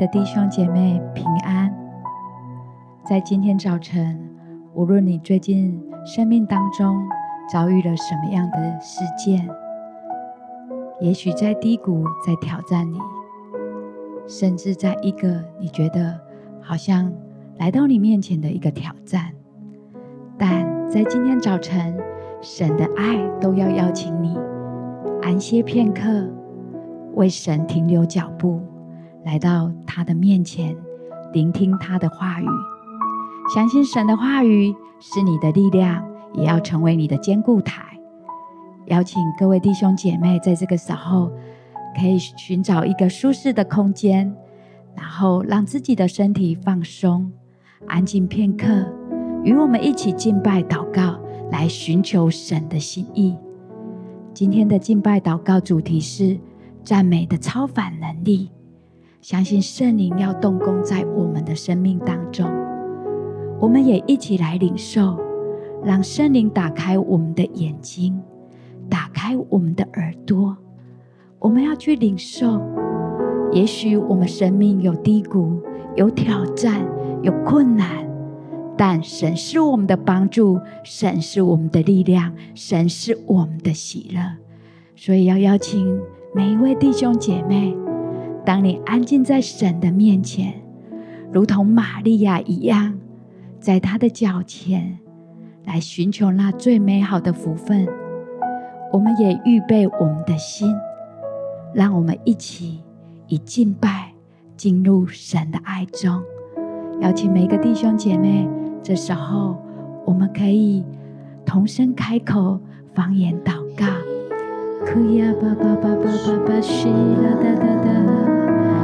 的弟兄姐妹平安。在今天早晨，无论你最近生命当中遭遇了什么样的事件，也许在低谷，在挑战你，甚至在一个你觉得好像来到你面前的一个挑战，但在今天早晨，神的爱都要邀请你安歇片刻，为神停留脚步。来到他的面前，聆听他的话语，相信神的话语是你的力量，也要成为你的坚固台。邀请各位弟兄姐妹在这个时候，可以寻找一个舒适的空间，然后让自己的身体放松，安静片刻，与我们一起敬拜祷告，来寻求神的心意。今天的敬拜祷告主题是赞美的超凡能力。相信圣灵要动工在我们的生命当中，我们也一起来领受，让圣灵打开我们的眼睛，打开我们的耳朵，我们要去领受。也许我们生命有低谷、有挑战、有困难，但神是我们的帮助，神是我们的力量，神是我们的喜乐。所以要邀请每一位弟兄姐妹。当你安静在神的面前，如同玛利亚一样，在他的脚前来寻求那最美好的福分，我们也预备我们的心，让我们一起以敬拜进入神的爱中。邀请每个弟兄姐妹，这时候我们可以同声开口方言祷告。收呀吧吧吧吧吧吧，哭啦哒哒哒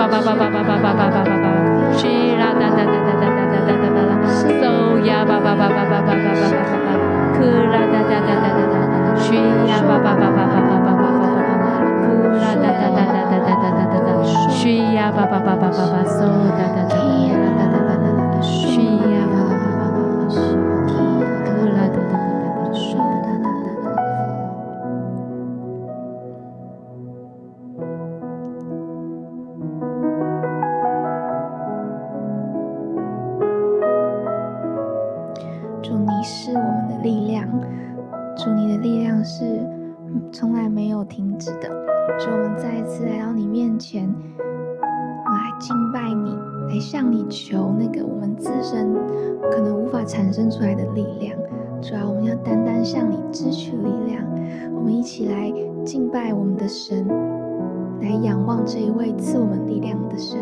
需呀吧吧吧吧吧吧吧吧吧吧，需啦哒哒哒哒哒哒哒哒哒，收呀吧吧吧吧吧吧吧吧吧吧，哭啦哒哒哒哒哒哒，需呀吧吧吧吧吧吧吧吧吧吧，哭啦哒哒哒哒哒哒哒哒哒，需呀吧吧吧吧吧吧，收哒哒哒哒哒哒来向你求那个我们自身可能无法产生出来的力量，主要我们要单单向你支取力量。我们一起来敬拜我们的神，来仰望这一位赐我们力量的神。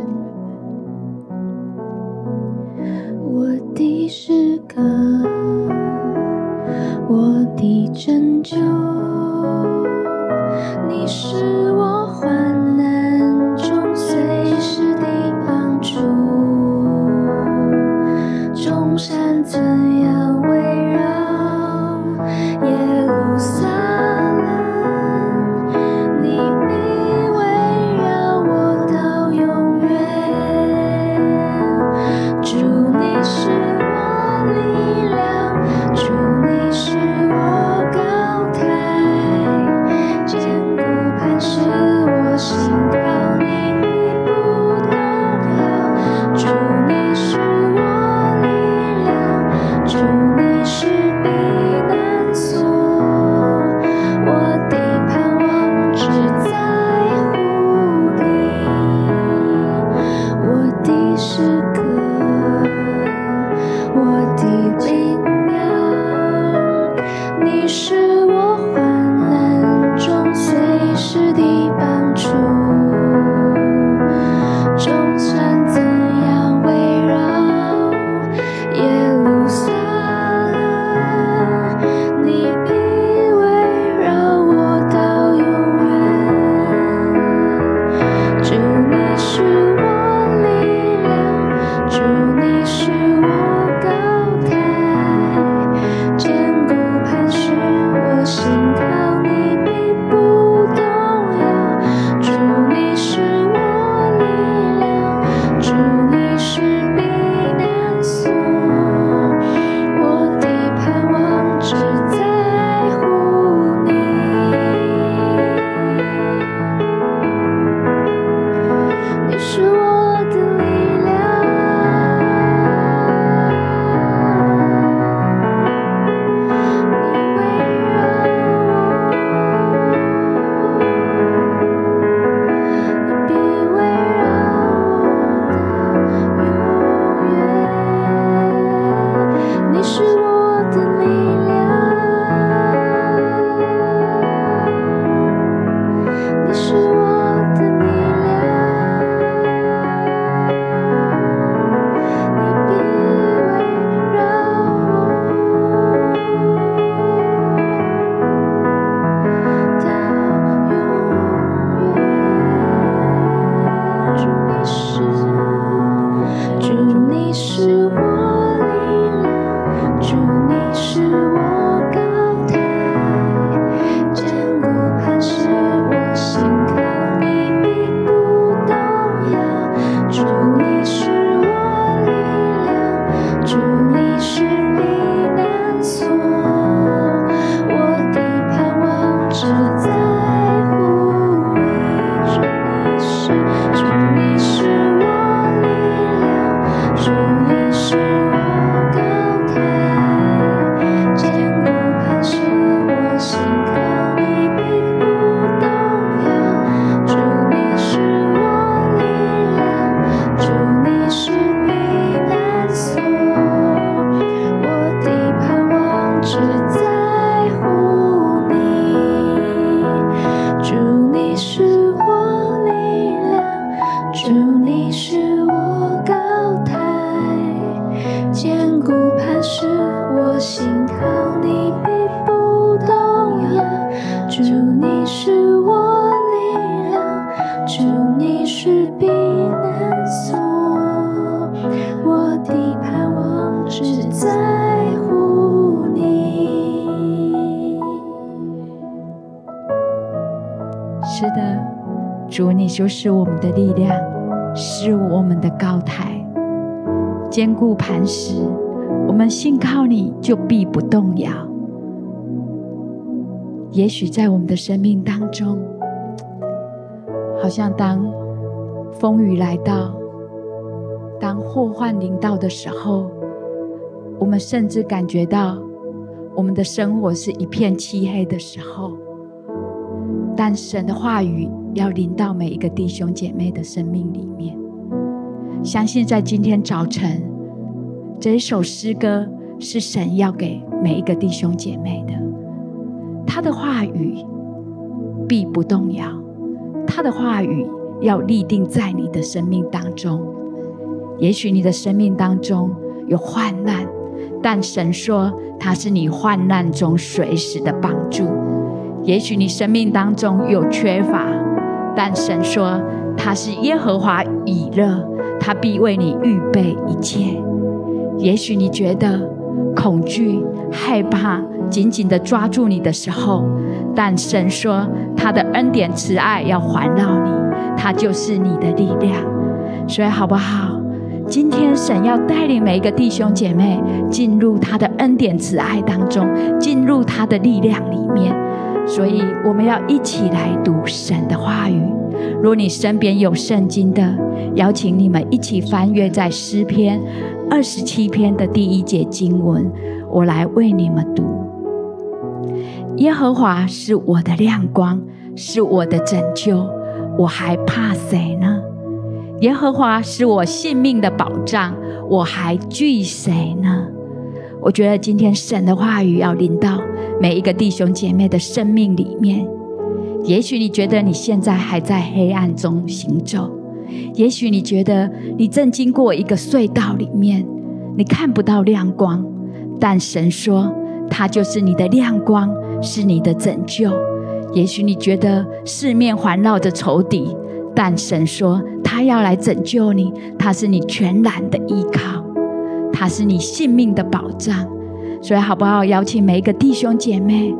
是就是我们的力量，是我们的高台，坚固磐石。我们信靠你，就必不动摇。也许在我们的生命当中，好像当风雨来到，当祸患临到的时候，我们甚至感觉到我们的生活是一片漆黑的时候，但神的话语。要临到每一个弟兄姐妹的生命里面，相信在今天早晨，这一首诗歌是神要给每一个弟兄姐妹的。他的话语必不动摇，他的话语要立定在你的生命当中。也许你的生命当中有患难，但神说他是你患难中随时的帮助。也许你生命当中有缺乏。但神说他是耶和华以勒，他必为你预备一切。也许你觉得恐惧、害怕，紧紧地抓住你的时候，但神说他的恩典慈爱要环绕你，他就是你的力量。所以好不好？今天神要带领每一个弟兄姐妹进入他的恩典慈爱当中，进入他的力量里面。所以，我们要一起来读神的话语。如你身边有圣经的，邀请你们一起翻阅在诗篇二十七篇的第一节经文。我来为你们读：耶和华是我的亮光，是我的拯救，我还怕谁呢？耶和华是我性命的保障，我还惧谁呢？我觉得今天神的话语要临到每一个弟兄姐妹的生命里面。也许你觉得你现在还在黑暗中行走，也许你觉得你正经过一个隧道里面，你看不到亮光，但神说他就是你的亮光，是你的拯救。也许你觉得四面环绕着仇敌，但神说他要来拯救你，他是你全然的依靠，他是你性命的保障。所以，好不好？邀请每一个弟兄姐妹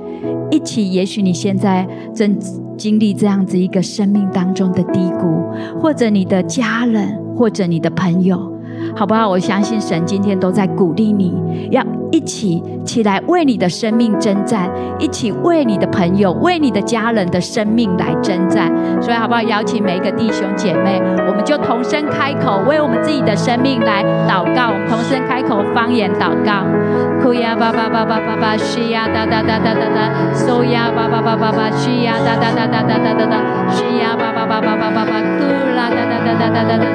一起。也许你现在正经历这样子一个生命当中的低谷，或者你的家人，或者你的朋友，好不好？我相信神今天都在鼓励你，要。一起起来为你的生命征战，一起为你的朋友、为你的家人的生命来征战。好不好？邀请每一个弟兄姐妹，我们就同声开口，为我们自己的生命来祷告。我们同声开口，方言祷告。库呀巴巴巴巴巴巴，西呀哒哒哒哒哒哒，苏呀巴巴巴巴巴，西呀哒哒哒哒哒哒哒哒，西呀巴巴巴巴巴巴巴，库啦哒哒哒哒哒哒哒哒，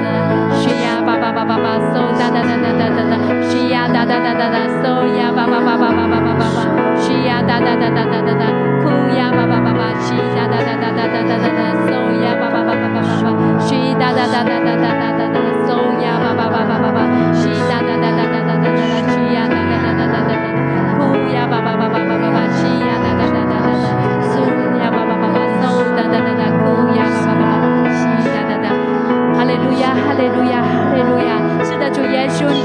西呀巴巴巴巴巴，苏哒哒哒哒哒哒哒，西呀哒哒哒哒哒，苏。呀巴巴巴巴巴巴巴巴巴，西呀哒哒哒哒哒哒哒，哭呀巴巴巴巴，西呀哒哒哒哒哒哒哒哒，嗦呀巴巴巴巴巴巴巴，西哒哒哒哒哒哒哒哒哒，嗦呀巴巴巴巴巴巴，西哒哒哒哒哒哒哒哒，西呀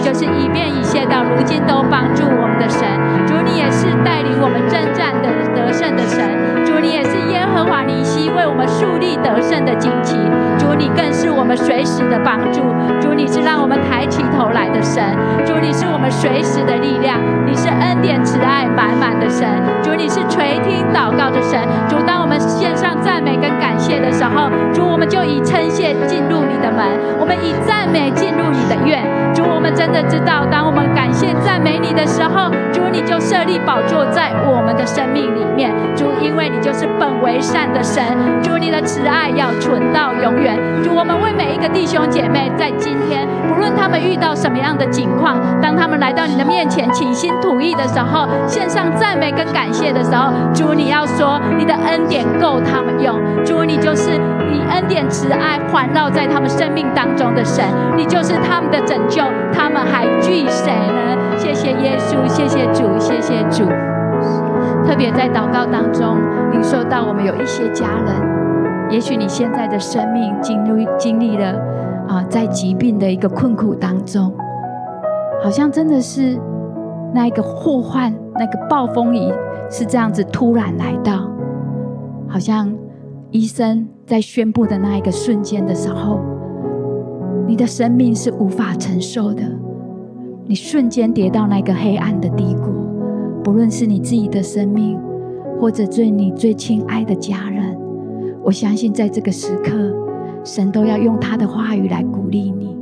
就是一遍一切，到如今都帮助我们的神。主，你也是带领我们征战的得胜的神。主，你也是耶和华尼西，为我们树立得胜的旌旗。主，你更是我们随时的帮助。主，你是让我们抬起头来的神。主，你是我们随时的力量。你是恩典慈爱满满的神。主，你是垂听祷告的神。主，当我们献上赞美跟感谢的时候，主，我们就以称谢进入你的门，我们以赞美进入你的院。主，我们真的知道，当我们感谢赞美你的时候，主，你就设立宝座在我们的生命里面。主，因为你就是本为善的神。主，你的慈爱要存到永远。主，我们为为每一个弟兄姐妹，在今天，不论他们遇到什么样的境况，当他们来到你的面前倾心吐意的时候，献上赞美跟感谢的时候，主，你要说你的恩典够他们用。主，你就是以恩典慈爱环绕在他们生命当中的神，你就是他们的拯救，他们还惧谁呢？谢谢耶稣，谢谢主，谢谢主。特别在祷告当中，领受到我们有一些家人，也许你现在的生命经历经历了啊，在疾病的一个困苦当中，好像真的是那一个祸患，那个暴风雨是这样子突然来到，好像医生在宣布的那一个瞬间的时候。你的生命是无法承受的，你瞬间跌到那个黑暗的低谷，不论是你自己的生命，或者对你最亲爱的家人，我相信在这个时刻，神都要用他的话语来鼓励你。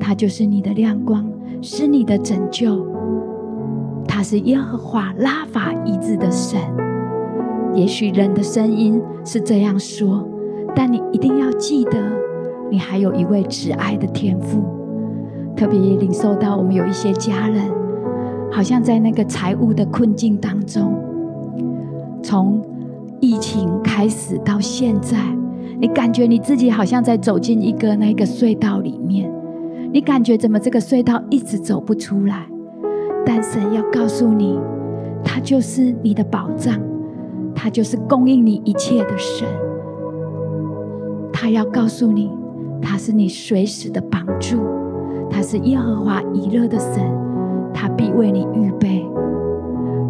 他就是你的亮光，是你的拯救。他是耶和华拉法医治的神。也许人的声音是这样说，但你一定要记得。你还有一位慈爱的天父，特别也领受到我们有一些家人，好像在那个财务的困境当中，从疫情开始到现在，你感觉你自己好像在走进一个那个隧道里面，你感觉怎么这个隧道一直走不出来？但神要告诉你，他就是你的保障，他就是供应你一切的神，他要告诉你。他是你随时的帮助，他是耶和华以勒的神，他必为你预备。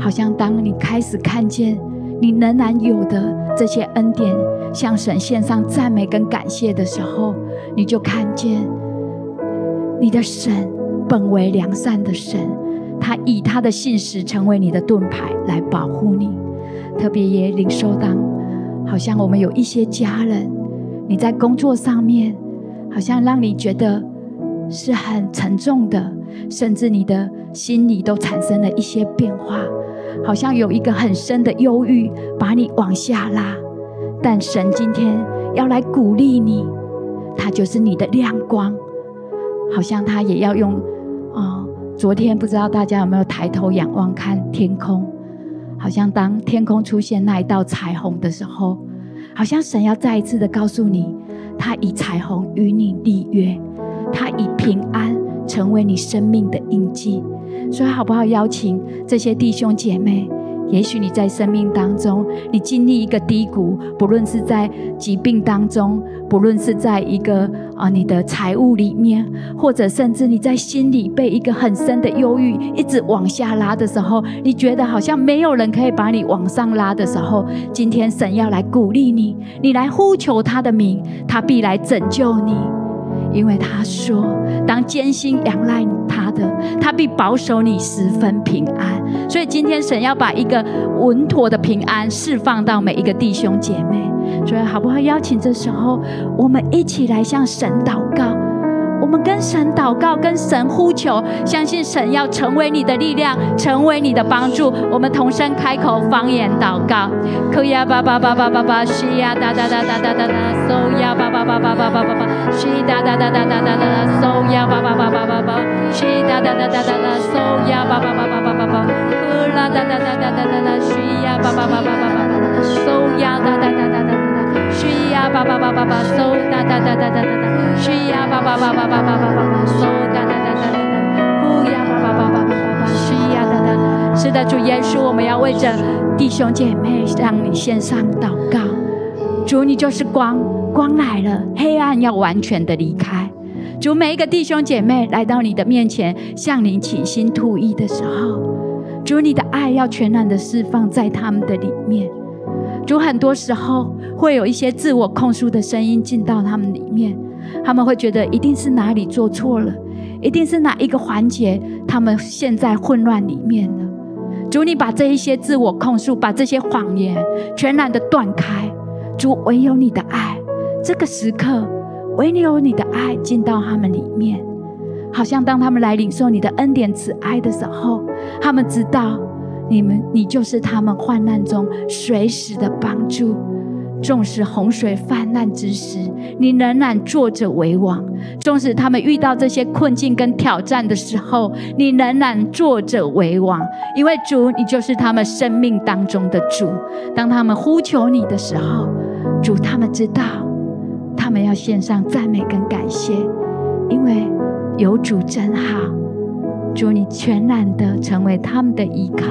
好像当你开始看见你仍然有的这些恩典，向神献上赞美跟感谢的时候，你就看见你的神本为良善的神，他以他的信实成为你的盾牌来保护你。特别也领受当，好像我们有一些家人，你在工作上面。好像让你觉得是很沉重的，甚至你的心里都产生了一些变化，好像有一个很深的忧郁把你往下拉。但神今天要来鼓励你，他就是你的亮光。好像他也要用，哦，昨天不知道大家有没有抬头仰望看天空，好像当天空出现那一道彩虹的时候，好像神要再一次的告诉你，他以彩虹与你立约，他以平安成为你生命的印记。所以，好不好邀请这些弟兄姐妹？也许你在生命当中，你经历一个低谷，不论是在疾病当中，不论是在一个啊你的财务里面，或者甚至你在心里被一个很深的忧郁一直往下拉的时候，你觉得好像没有人可以把你往上拉的时候，今天神要来鼓励你，你来呼求他的名，他必来拯救你。因为他说：“当艰辛仰赖他的，他必保守你十分平安。”所以今天神要把一个稳妥的平安释放到每一个弟兄姐妹。所以好不好邀请这时候我们一起来向神祷告？我们跟神祷告，跟神呼求，相信神要成为你的力量，成为你的帮助。我们同声开口方言祷告：可呀巴巴巴巴巴巴，西呀哒哒哒哒哒哒哒，嗖呀巴巴巴巴巴巴巴巴，西哒哒哒哒哒哒哒，嗖呀巴巴巴巴巴巴，西哒哒哒哒哒哒，嗖呀巴巴巴巴巴巴巴，可啦哒哒哒哒哒哒哒，西呀巴巴巴巴巴巴巴，嗖呀哒哒哒哒哒哒，西呀巴巴巴巴巴，嗖哒哒哒哒哒哒。需要爸爸爸爸爸爸爸爸爸，嗖哒哒哒哒哒哒，呼呀爸爸爸爸爸爸爸，需要哒哒。是的，主耶稣，我们要为着弟兄姐妹向你献上祷告。主，你就是光，光来了，黑暗要完全的离开。主，每一个弟兄姐妹来到你的面前，向你倾心吐意的时候，主，你的爱要全然的释放在他们的里面。主，很多时候会有一些自我控诉的声音进到他们里面。他们会觉得一定是哪里做错了，一定是哪一个环节他们陷在混乱里面了。主，你把这一些自我控诉，把这些谎言全然的断开。主，唯有你的爱，这个时刻唯有你的爱进到他们里面，好像当他们来领受你的恩典慈爱的时候，他们知道你们，你就是他们患难中随时的帮助。纵使洪水泛滥之时，你仍然坐着为王；纵使他们遇到这些困境跟挑战的时候，你仍然坐着为王。因为主，你就是他们生命当中的主。当他们呼求你的时候，主，他们知道，他们要献上赞美跟感谢，因为有主真好。主，你全然的成为他们的依靠。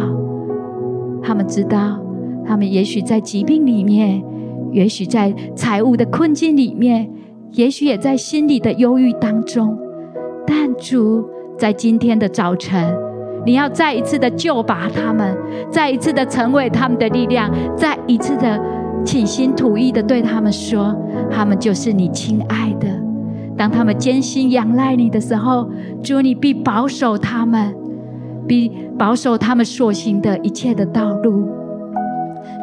他们知道，他们也许在疾病里面。也许在财务的困境里面，也许也在心里的忧郁当中，但主在今天的早晨，你要再一次的救拔他们，再一次的成为他们的力量，再一次的倾心吐意的对他们说：他们就是你亲爱的。当他们艰辛仰赖你的时候，主你必保守他们，必保守他们所行的一切的道路。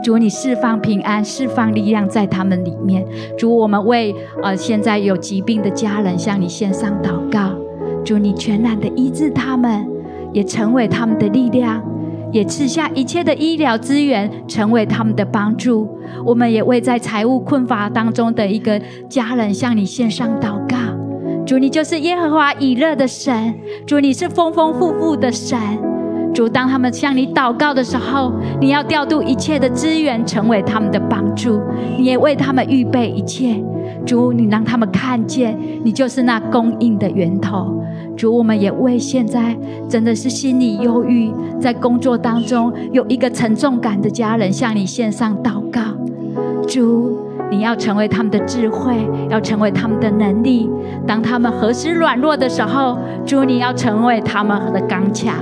主，你释放平安，释放力量在他们里面。主，我们为呃现在有疾病的家人向你献上祷告。主，你全然的医治他们，也成为他们的力量，也赐下一切的医疗资源，成为他们的帮助。我们也为在财务困乏当中的一个家人向你献上祷告。主，你就是耶和华以勒的神。主，你是丰丰富富的神。主，当他们向你祷告的时候，你要调度一切的资源，成为他们的帮助。你也为他们预备一切。主，你让他们看见，你就是那供应的源头。主，我们也为现在真的是心里忧郁，在工作当中有一个沉重感的家人，向你献上祷告。主。你要成为他们的智慧，要成为他们的能力。当他们何时软弱的时候，主，你要成为他们的刚强。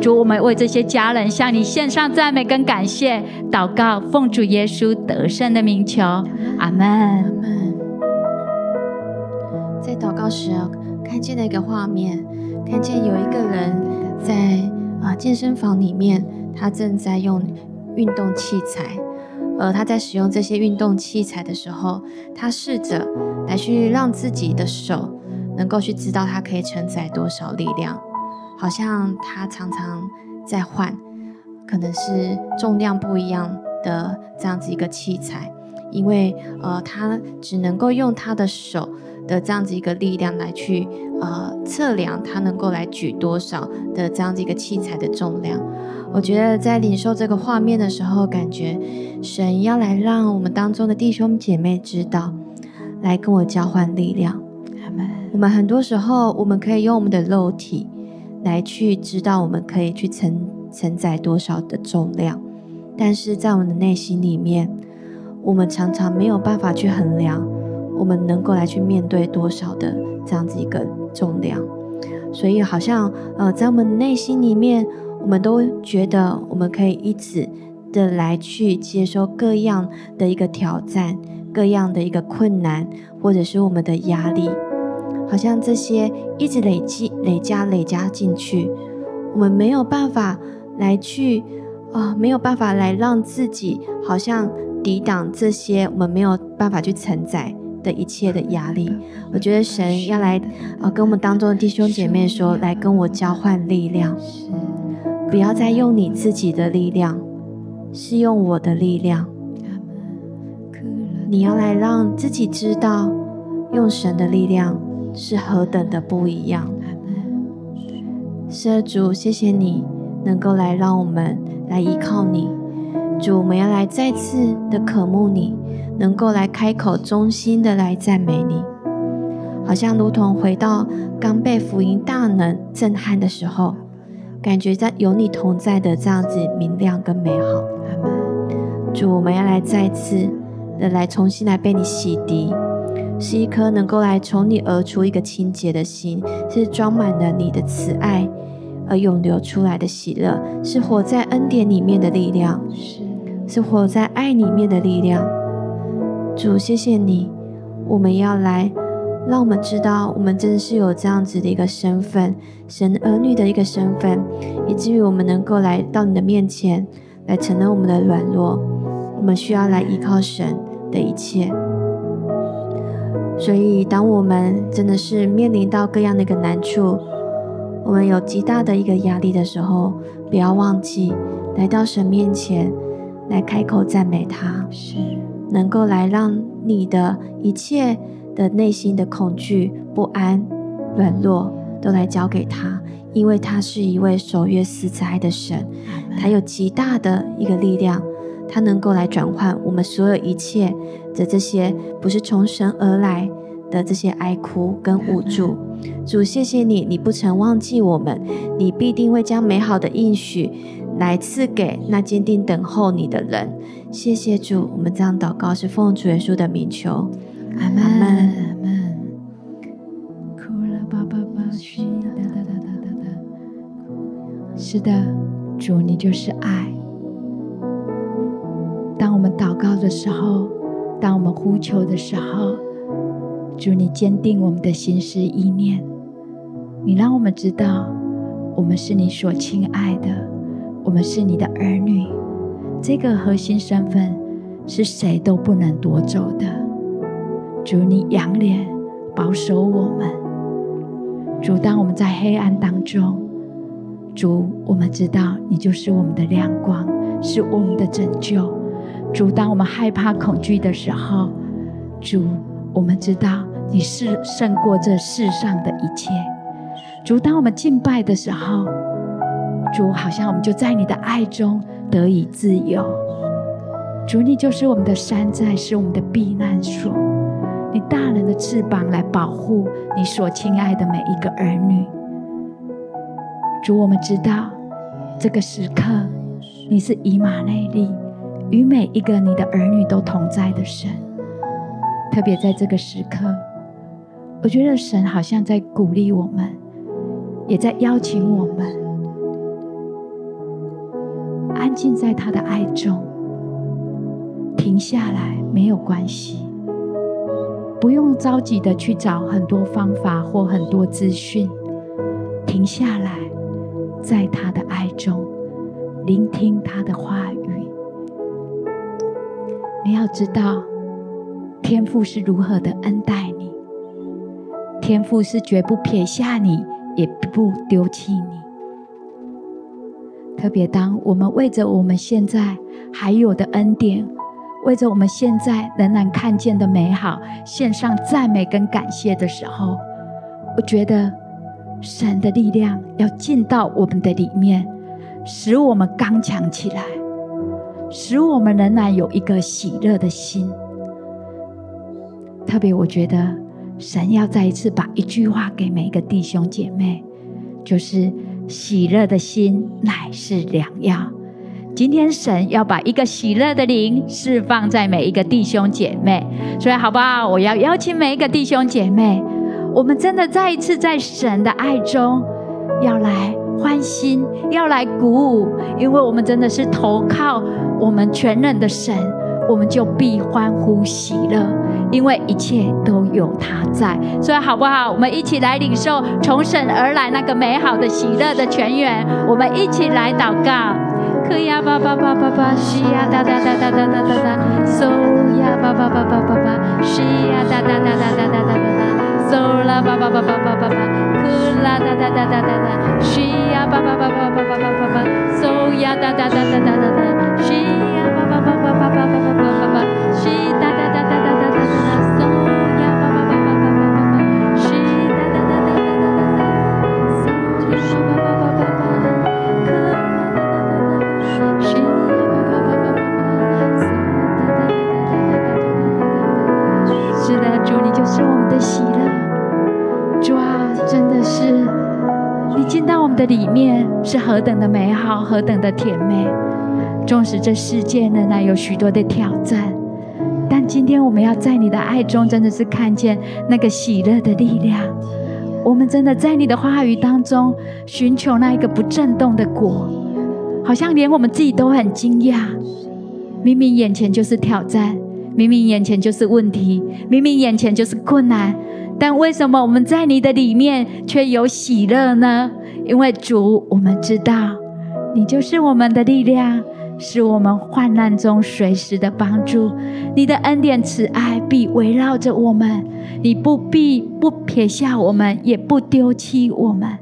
主，我们为这些家人向你献上赞美跟感谢，祷告，奉主耶稣得胜的名求，阿门。阿门。在祷告时，看见了一个画面，看见有一个人在啊健身房里面，他正在用运动器材。呃他在使用这些运动器材的时候，他试着来去让自己的手能够去知道它可以承载多少力量，好像他常常在换，可能是重量不一样的这样子一个器材，因为呃，他只能够用他的手的这样子一个力量来去呃测量他能够来举多少的这样子一个器材的重量。我觉得在领受这个画面的时候，感觉神要来让我们当中的弟兄姐妹知道，来跟我交换力量。我们很多时候，我们可以用我们的肉体来去知道我们可以去承承载多少的重量，但是在我们的内心里面，我们常常没有办法去衡量我们能够来去面对多少的这样子一个重量。所以，好像呃，在我们内心里面，我们都觉得我们可以一直的来去接受各样的一个挑战，各样的一个困难，或者是我们的压力。好像这些一直累积、累加、累加进去，我们没有办法来去啊、呃，没有办法来让自己好像抵挡这些我们没有办法去承载的一切的压力。我觉得神要来啊、呃，跟我们当中的弟兄姐妹说，来跟我交换力量，不要再用你自己的力量，是用我的力量。你要来让自己知道，用神的力量。是何等的不一样！是，主，谢谢你能够来让我们来依靠你。主，我们要来再次的渴慕你，能够来开口衷心的来赞美你，好像如同回到刚被福音大能震撼的时候，感觉在有你同在的这样子明亮跟美好。主，我们要来再次的来重新来被你洗涤。是一颗能够来从你而出一个清洁的心，是装满了你的慈爱而涌流出来的喜乐，是活在恩典里面的力量，是是活在爱里面的力量。主，谢谢你，我们要来让我们知道，我们真的是有这样子的一个身份，神儿女的一个身份，以至于我们能够来到你的面前来承认我们的软弱，我们需要来依靠神的一切。所以，当我们真的是面临到各样的一个难处，我们有极大的一个压力的时候，不要忘记来到神面前，来开口赞美他，是能够来让你的一切的内心的恐惧、不安、软弱都来交给他，因为他是一位守约施慈爱的神，他有极大的一个力量。他能够来转换我们所有一切的这些不是从神而来的这些哀哭跟无助。主，谢谢你，你不曾忘记我们，你必定会将美好的应许来赐给那坚定等候你的人。谢谢主，我们这样祷告是奉主耶稣的名求，阿门。阿门。是的，主，你就是爱。当我们祷告的时候，当我们呼求的时候，主，你坚定我们的心思意念，你让我们知道，我们是你所亲爱的，我们是你的儿女。这个核心身份是谁都不能夺走的。主，你仰脸保守我们。主，当我们在黑暗当中，主，我们知道你就是我们的亮光，是我们的拯救。主，当我们害怕、恐惧的时候，主，我们知道你是胜过这世上的一切。主，当我们敬拜的时候，主，好像我们就在你的爱中得以自由。主，你就是我们的山寨，是我们的避难所。你大人的翅膀来保护你所亲爱的每一个儿女。主，我们知道这个时刻，你是以马内利。与每一个你的儿女都同在的神，特别在这个时刻，我觉得神好像在鼓励我们，也在邀请我们安静在他的爱中，停下来没有关系，不用着急的去找很多方法或很多资讯，停下来，在他的爱中聆听他的话语。你要知道，天父是如何的恩待你，天父是绝不撇下你，也不丢弃你。特别当我们为着我们现在还有的恩典，为着我们现在仍然看见的美好，献上赞美跟感谢的时候，我觉得神的力量要进到我们的里面，使我们刚强起来，使我们仍然有一个喜乐的心。特别，我觉得神要再一次把一句话给每一个弟兄姐妹，就是喜乐的心乃是良药。今天神要把一个喜乐的灵释放在每一个弟兄姐妹，所以好不好？我要邀请每一个弟兄姐妹，我们真的再一次在神的爱中要来欢心，要来鼓舞，因为我们真的是投靠我们全能的神，我们就必欢呼喜乐，因为一切都有他在。所以好不好？我们一起来领受从神而来那个美好的喜乐的泉源，我们一起来祷告。可呀吧吧吧吧吧，西呀哒哒哒哒哒哒哒哒，嗦呀吧吧吧吧吧吧，西呀哒哒哒哒哒哒哒哒，嗦啦吧吧吧吧吧吧吧，可啦哒哒哒哒哒哒，是呀吧吧吧吧吧吧吧吧，嗦呀哒哒哒哒哒哒哒，是呀吧吧吧吧吧吧吧吧吧吧，西哒哒哒哒哒的里面，是何等的美好，何等的甜美。纵使这世界仍然有许多的挑战，但今天我们要在你的爱中，真的是看见那个喜乐的力量。我们真的在你的话语当中寻求那一个不震动的果，好像连我们自己都很惊讶。明明眼前就是挑战。明明眼前就是问题，明明眼前就是困难，但为什么我们在你的里面却有喜乐呢？因为主，我们知道你就是我们的力量，是我们患难中随时的帮助。你的恩典慈爱必围绕着我们，你不必不撇下我们，也不丢弃我们。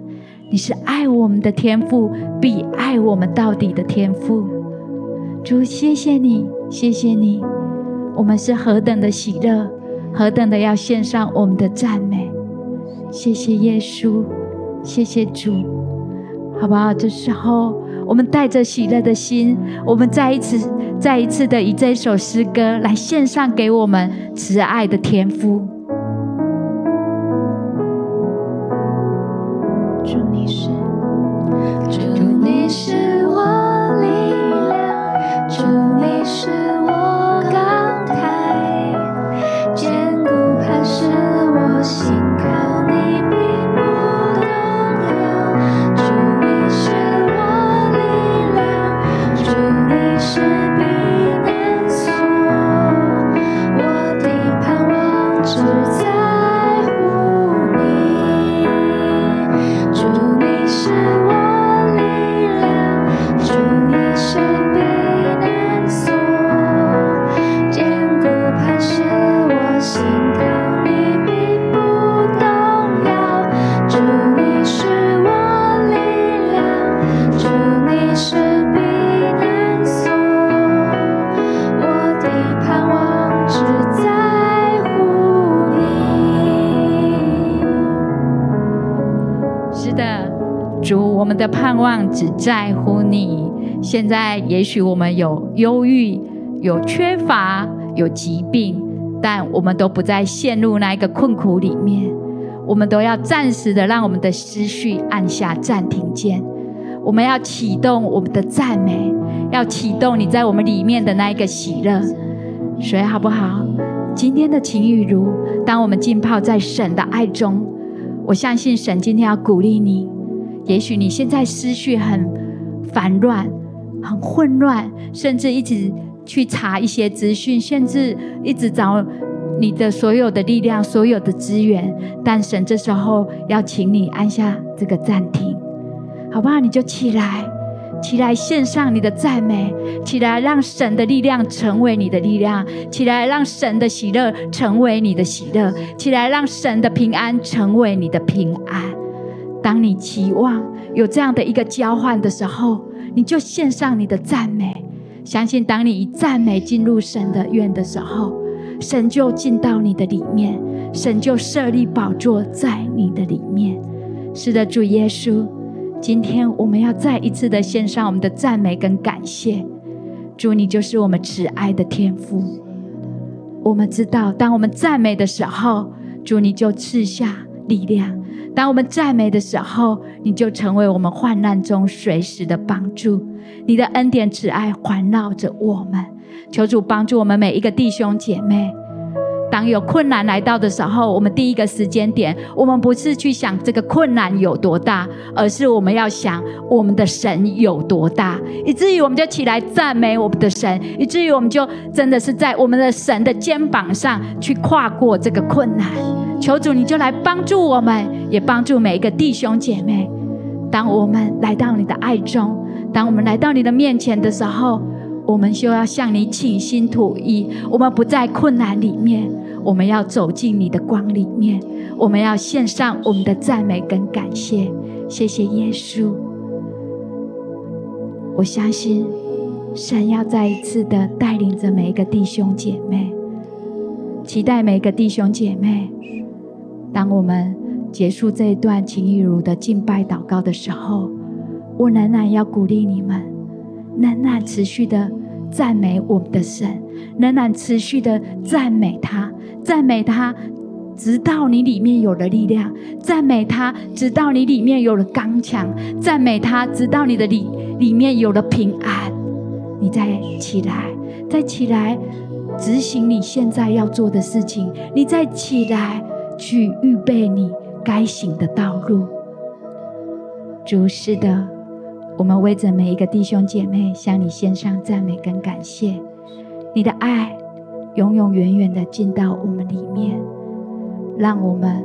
你是爱我们的天赋，必爱我们到底的天赋。主，谢谢你，谢谢你。我们是何等的喜乐，何等的要献上我们的赞美。谢谢耶稣，谢谢主，好不好？这时候，我们带着喜乐的心，我们再一次、再一次的以这首诗歌来献上给我们慈爱的天父。望只在乎你。现在也许我们有忧郁、有缺乏、有疾病，但我们都不再陷入那一个困苦里面。我们都要暂时的让我们的思绪按下暂停键。我们要启动我们的赞美，要启动你在我们里面的那一个喜乐。所以好不好？今天的晴雨如，当我们浸泡在神的爱中，我相信神今天要鼓励你。也许你现在思绪很烦乱、很混乱，甚至一直去查一些资讯，甚至一直找你的所有的力量、所有的资源。但神这时候要请你按下这个暂停，好不好？你就起来，起来献上你的赞美，起来让神的力量成为你的力量，起来让神的喜乐成为你的喜乐，起来让神的平安成为你的平安。当你期望有这样的一个交换的时候，你就献上你的赞美。相信当你以赞美进入神的院的时候，神就进到你的里面，神就设立宝座在你的里面。是的，主耶稣，今天我们要再一次的献上我们的赞美跟感谢。主，你就是我们慈爱的天父。我们知道，当我们赞美的时候，主你就赐下力量；当我们赞美的时候，你就成为我们患难中随时的帮助。你的恩典慈爱环绕着我们，求主帮助我们每一个弟兄姐妹。当有困难来到的时候，我们第一个时间点，我们不是去想这个困难有多大，而是我们要想我们的神有多大，以至于我们就起来赞美我们的神，以至于我们就真的是在我们的神的肩膀上去跨过这个困难。求主，你就来帮助我们，也帮助每一个弟兄姐妹。当我们来到你的爱中，当我们来到你的面前的时候，我们就要向你倾心吐意，我们不在困难里面，我们要走进你的光里面，我们要献上我们的赞美跟感谢。谢谢耶稣，我相信神要再一次的带领着每一个弟兄姐妹，期待每一个弟兄姐妹，当我们结束这一段情意如的敬拜祷告的时候，我仍然要鼓励你们，仍然持续的。赞美我们的神，仍然持续的赞美他，赞美他，直到你里面有了力量；赞美他，直到你里面有了刚强；赞美他，直到你的里里面有了平安。你再起来，再起来，执行你现在要做的事情；你再起来，去预备你该行的道路。主是的。我们为着每一个弟兄姐妹向你献上赞美跟感谢，你的爱永永远远的进到我们里面，让我们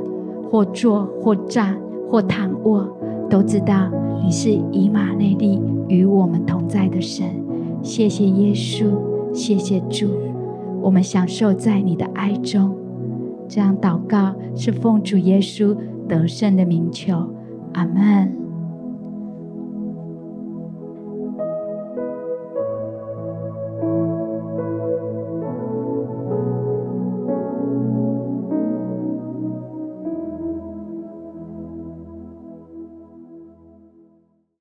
或坐或站或躺卧，都知道你是以马内利与我们同在的神。谢谢耶稣，谢谢主，我们享受在你的爱中。这样祷告是奉主耶稣得胜的名求，阿门。